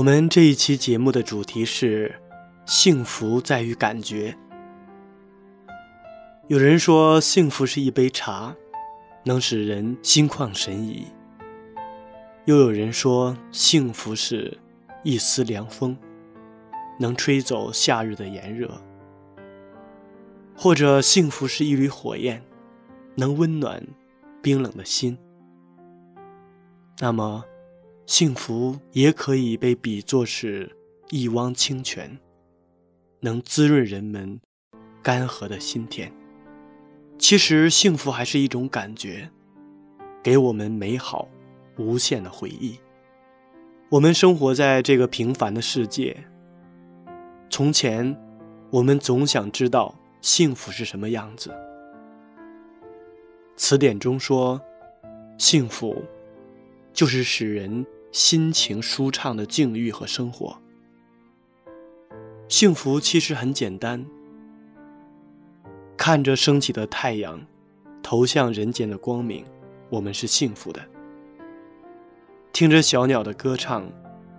我们这一期节目的主题是“幸福在于感觉”。有人说，幸福是一杯茶，能使人心旷神怡；又有人说，幸福是一丝凉风，能吹走夏日的炎热；或者，幸福是一缕火焰，能温暖冰冷的心。那么，幸福也可以被比作是一汪清泉，能滋润人们干涸的心田。其实，幸福还是一种感觉，给我们美好无限的回忆。我们生活在这个平凡的世界。从前，我们总想知道幸福是什么样子。词典中说，幸福就是使人。心情舒畅的境遇和生活，幸福其实很简单。看着升起的太阳，投向人间的光明，我们是幸福的；听着小鸟的歌唱，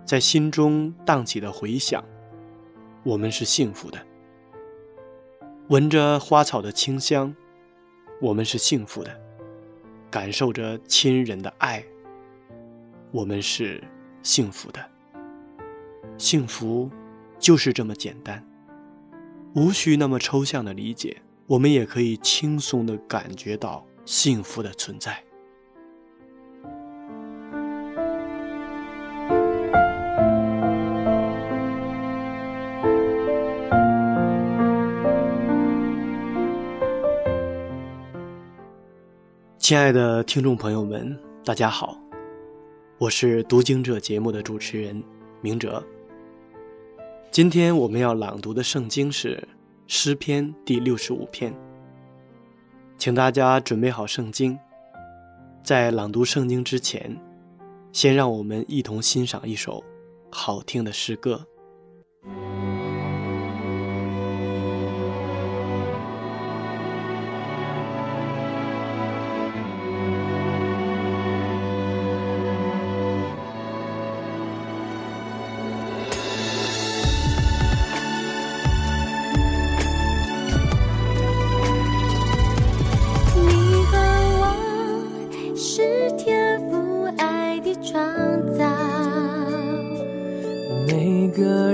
在心中荡起的回响，我们是幸福的；闻着花草的清香，我们是幸福的；感受着亲人的爱。我们是幸福的，幸福就是这么简单，无需那么抽象的理解，我们也可以轻松的感觉到幸福的存在。亲爱的听众朋友们，大家好。我是读经者节目的主持人明哲。今天我们要朗读的圣经是诗篇第六十五篇，请大家准备好圣经。在朗读圣经之前，先让我们一同欣赏一首好听的诗歌。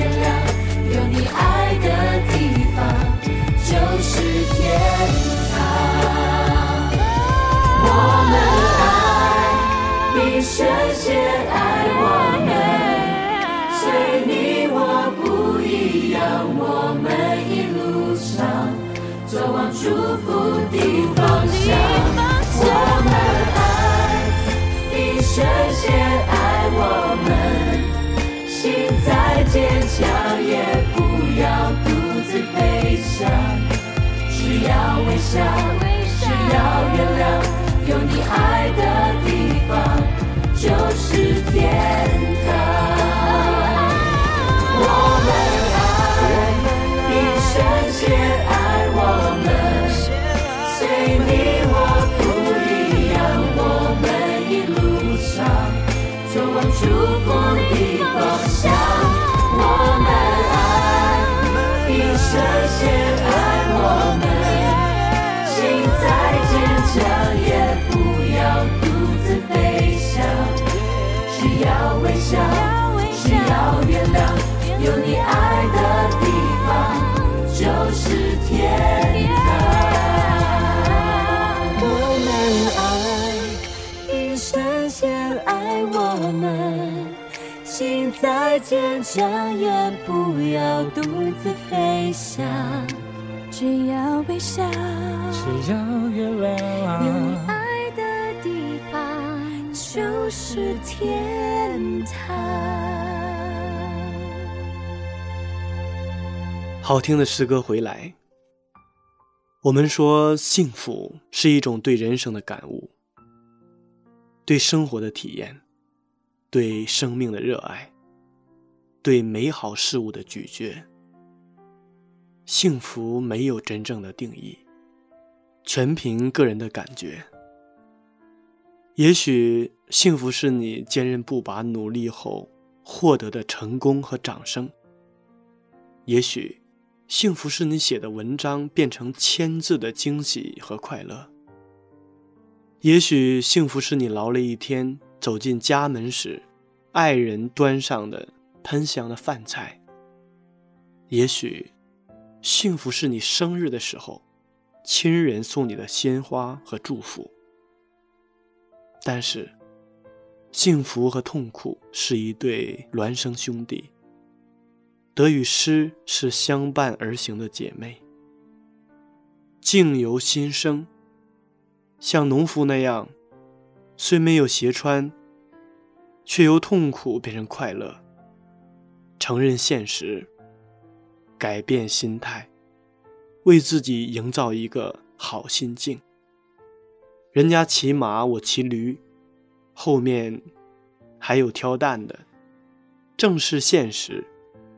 原谅，有你爱的地方就是天堂。我们爱，一生先爱我们，随你我不一样，我们一路上走往祝福的方向。我们飞翔。只要微笑，只要原谅，有你爱的地方就是天堂。我们爱，一生先爱我们。随你我不一样，我们一路上走往祝福的方向。我们，一生先爱我们，心再坚强也不要独自飞翔。只要微笑，再坚强也不要独自飞翔。只要微笑，只要原有你谅。爱的地方就是天堂。好听的诗歌回来。我们说，幸福是一种对人生的感悟，对生活的体验，对生命的热爱，对美好事物的咀嚼。幸福没有真正的定义，全凭个人的感觉。也许幸福是你坚韧不拔努力后获得的成功和掌声，也许。幸福是你写的文章变成千字的惊喜和快乐。也许幸福是你劳了一天走进家门时，爱人端上的喷香的饭菜。也许幸福是你生日的时候，亲人送你的鲜花和祝福。但是，幸福和痛苦是一对孪生兄弟。得与失是相伴而行的姐妹。境由心生，像农夫那样，虽没有鞋穿，却由痛苦变成快乐。承认现实，改变心态，为自己营造一个好心境。人家骑马，我骑驴，后面还有挑担的。正是现实，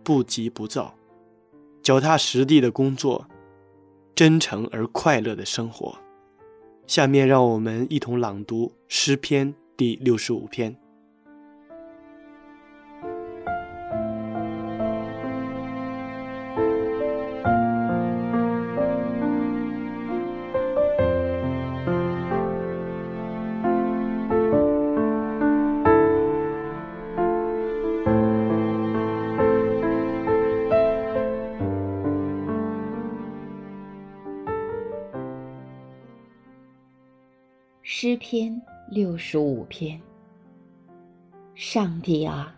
不急不躁，脚踏实地的工作，真诚而快乐的生活。下面让我们一同朗读诗篇第六十五篇。诗篇六十五篇。上帝啊，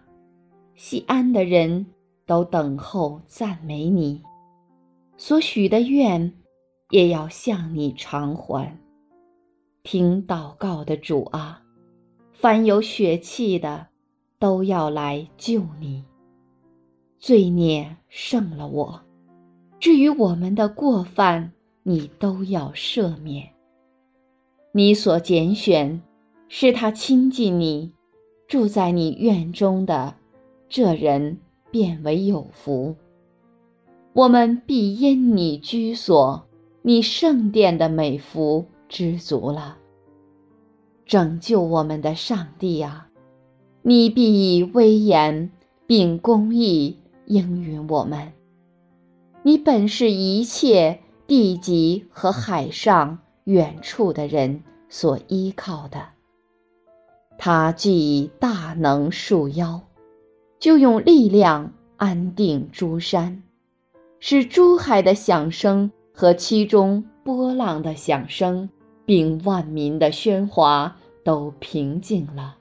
西安的人都等候赞美你，所许的愿也要向你偿还。听祷告的主啊，凡有血气的都要来救你。罪孽胜了我，至于我们的过犯，你都要赦免。你所拣选，是他亲近你，住在你院中的这人，变为有福。我们必因你居所、你圣殿的美福知足了。拯救我们的上帝啊，你必以威严并公义应允我们。你本是一切地极和海上。远处的人所依靠的，他既以大能束腰，就用力量安定诸山，使诸海的响声和其中波浪的响声，并万民的喧哗都平静了。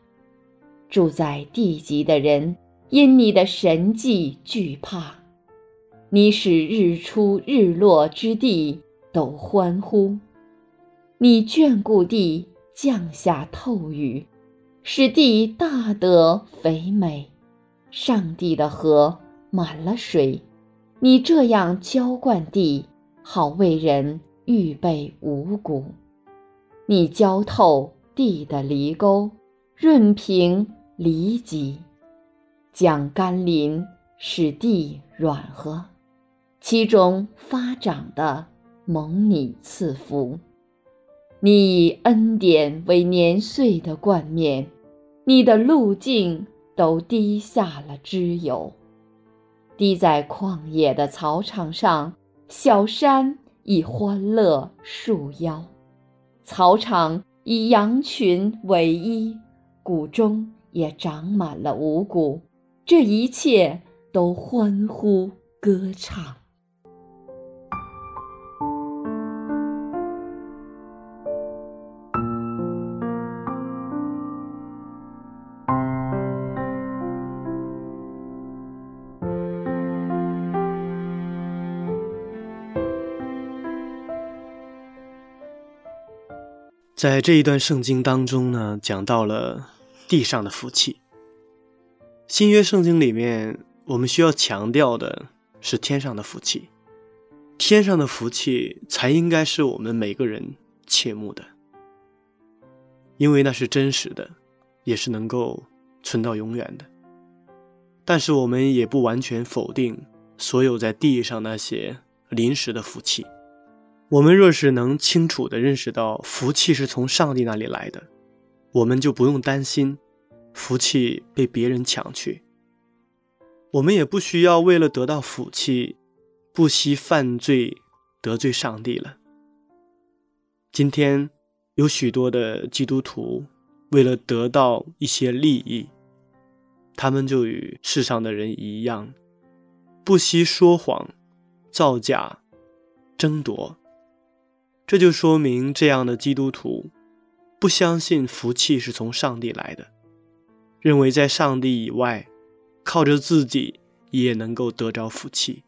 住在地极的人因你的神迹惧怕，你使日出日落之地都欢呼。你眷顾地，降下透雨，使地大得肥美。上帝的河满了水，你这样浇灌地，好为人预备五谷。你浇透地的犁沟，润平犁脊，将甘霖使地软和，其中发长的蒙你赐福。你以恩典为年岁的冠冕，你的路径都滴下了脂油，滴在旷野的草场上，小山以欢乐束腰，草场以羊群为衣，谷中也长满了五谷，这一切都欢呼歌唱。在这一段圣经当中呢，讲到了地上的福气。新约圣经里面，我们需要强调的是天上的福气。天上的福气才应该是我们每个人切慕的，因为那是真实的，也是能够存到永远的。但是我们也不完全否定所有在地上那些临时的福气。我们若是能清楚地认识到福气是从上帝那里来的，我们就不用担心福气被别人抢去。我们也不需要为了得到福气，不惜犯罪得罪上帝了。今天有许多的基督徒为了得到一些利益，他们就与世上的人一样，不惜说谎、造假、争夺。这就说明，这样的基督徒不相信福气是从上帝来的，认为在上帝以外，靠着自己也能够得着福气。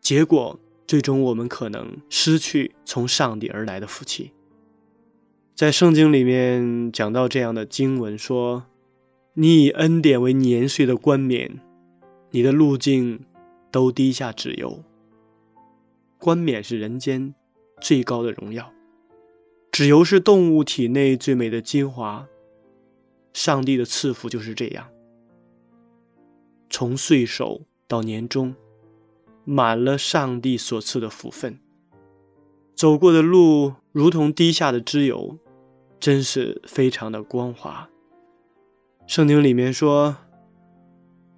结果，最终我们可能失去从上帝而来的福气。在圣经里面讲到这样的经文说：“你以恩典为年岁的冠冕，你的路径都滴下脂油。冠冕是人间。”最高的荣耀。脂油是动物体内最美的精华，上帝的赐福就是这样。从岁首到年终，满了上帝所赐的福分。走过的路如同滴下的脂油，真是非常的光滑。圣经里面说，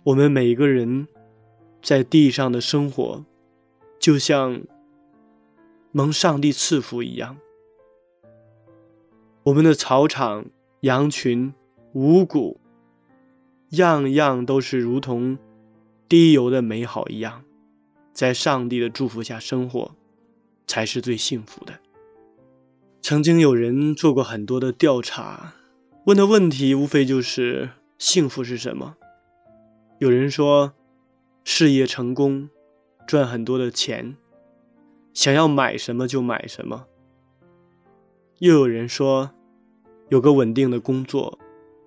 我们每一个人在地上的生活，就像蒙上帝赐福一样。我们的草场、羊群、五谷，样样都是如同滴油的美好一样，在上帝的祝福下生活。才是最幸福的。曾经有人做过很多的调查，问的问题无非就是幸福是什么。有人说事业成功，赚很多的钱，想要买什么就买什么。又有人说有个稳定的工作，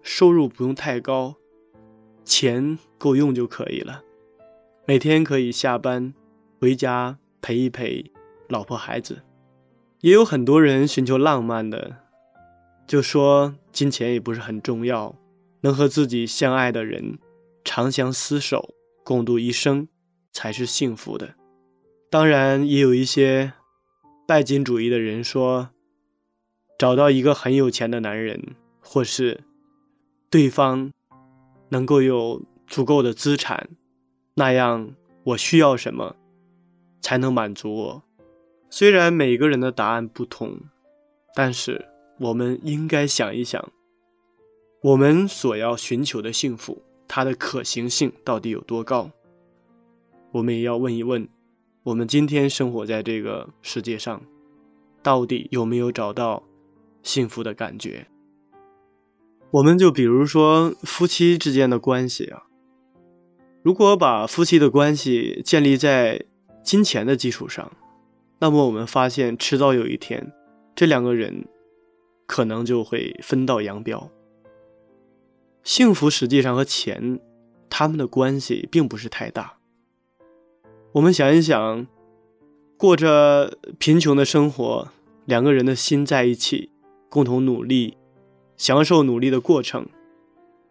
收入不用太高，钱够用就可以了，每天可以下班回家陪一陪。老婆孩子，也有很多人寻求浪漫的，就说金钱也不是很重要，能和自己相爱的人长相厮守，共度一生才是幸福的。当然，也有一些拜金主义的人说，找到一个很有钱的男人，或是对方能够有足够的资产，那样我需要什么才能满足我。虽然每个人的答案不同，但是我们应该想一想，我们所要寻求的幸福，它的可行性到底有多高？我们也要问一问，我们今天生活在这个世界上，到底有没有找到幸福的感觉？我们就比如说夫妻之间的关系啊，如果把夫妻的关系建立在金钱的基础上。那么我们发现，迟早有一天，这两个人可能就会分道扬镳。幸福实际上和钱他们的关系并不是太大。我们想一想，过着贫穷的生活，两个人的心在一起，共同努力，享受努力的过程，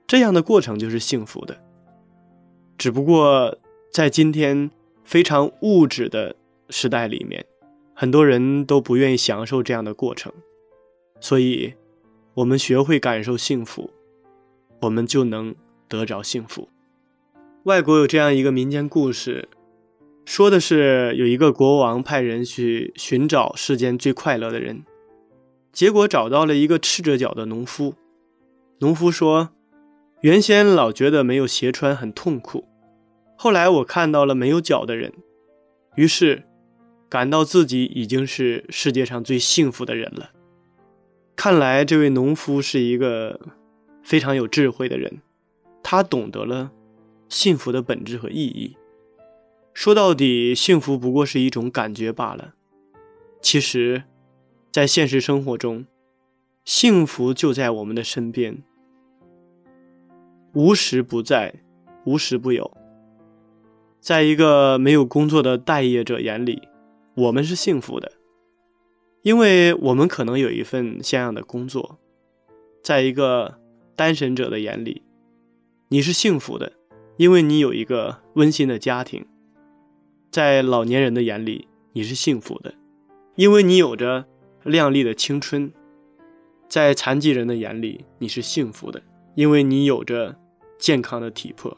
这样的过程就是幸福的。只不过在今天非常物质的时代里面。很多人都不愿意享受这样的过程，所以，我们学会感受幸福，我们就能得着幸福。外国有这样一个民间故事，说的是有一个国王派人去寻找世间最快乐的人，结果找到了一个赤着脚的农夫。农夫说：“原先老觉得没有鞋穿很痛苦，后来我看到了没有脚的人，于是。”感到自己已经是世界上最幸福的人了。看来这位农夫是一个非常有智慧的人，他懂得了幸福的本质和意义。说到底，幸福不过是一种感觉罢了。其实，在现实生活中，幸福就在我们的身边，无时不在，无时不有。在一个没有工作的待业者眼里。我们是幸福的，因为我们可能有一份像样的工作。在一个单身者的眼里，你是幸福的，因为你有一个温馨的家庭。在老年人的眼里，你是幸福的，因为你有着亮丽的青春。在残疾人的眼里，你是幸福的，因为你有着健康的体魄。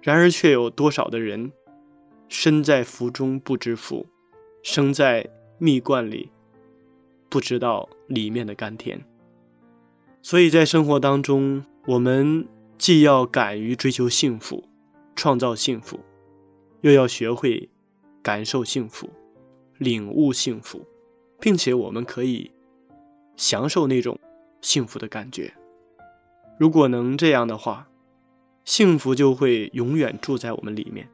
然而，却有多少的人身在福中不知福？生在蜜罐里，不知道里面的甘甜。所以在生活当中，我们既要敢于追求幸福、创造幸福，又要学会感受幸福、领悟幸福，并且我们可以享受那种幸福的感觉。如果能这样的话，幸福就会永远住在我们里面，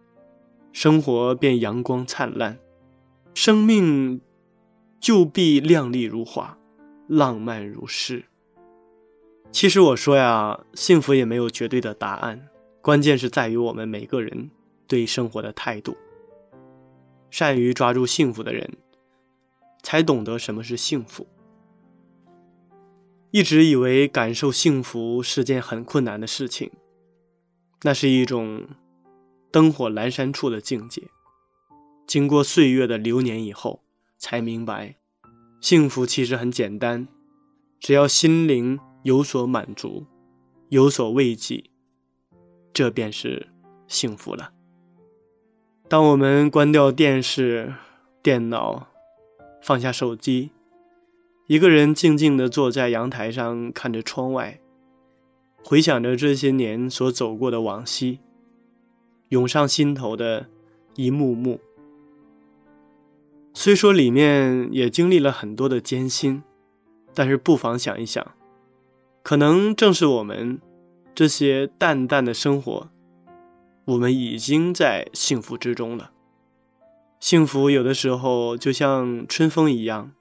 生活便阳光灿烂。生命就必亮丽如花，浪漫如诗。其实我说呀，幸福也没有绝对的答案，关键是在于我们每个人对生活的态度。善于抓住幸福的人，才懂得什么是幸福。一直以为感受幸福是件很困难的事情，那是一种灯火阑珊处的境界。经过岁月的流年以后，才明白，幸福其实很简单，只要心灵有所满足，有所慰藉，这便是幸福了。当我们关掉电视、电脑，放下手机，一个人静静地坐在阳台上，看着窗外，回想着这些年所走过的往昔，涌上心头的一幕幕。虽说里面也经历了很多的艰辛，但是不妨想一想，可能正是我们这些淡淡的生活，我们已经在幸福之中了。幸福有的时候就像春风一样，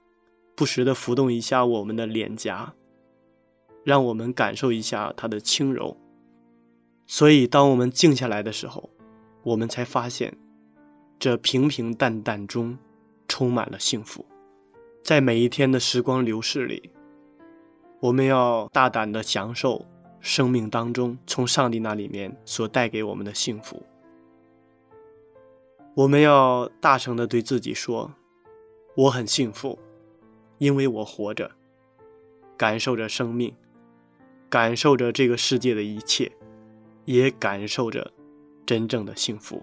不时的拂动一下我们的脸颊，让我们感受一下它的轻柔。所以，当我们静下来的时候，我们才发现，这平平淡淡中。充满了幸福，在每一天的时光流逝里，我们要大胆的享受生命当中从上帝那里面所带给我们的幸福。我们要大声的对自己说：“我很幸福，因为我活着，感受着生命，感受着这个世界的一切，也感受着真正的幸福。”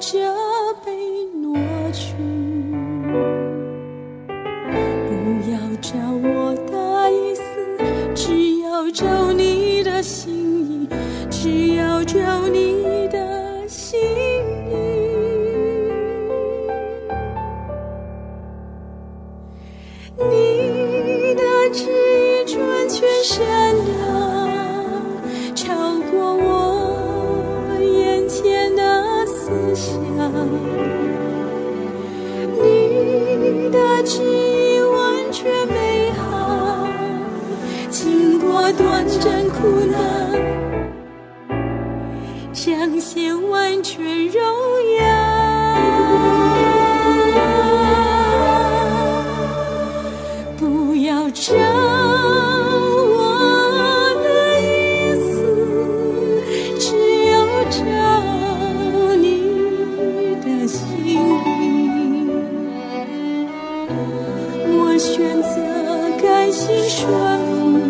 这被挪去。不要找我的意思只要找你的心意只要找你的心意。是完全美好，经过短暂苦难。心顺服，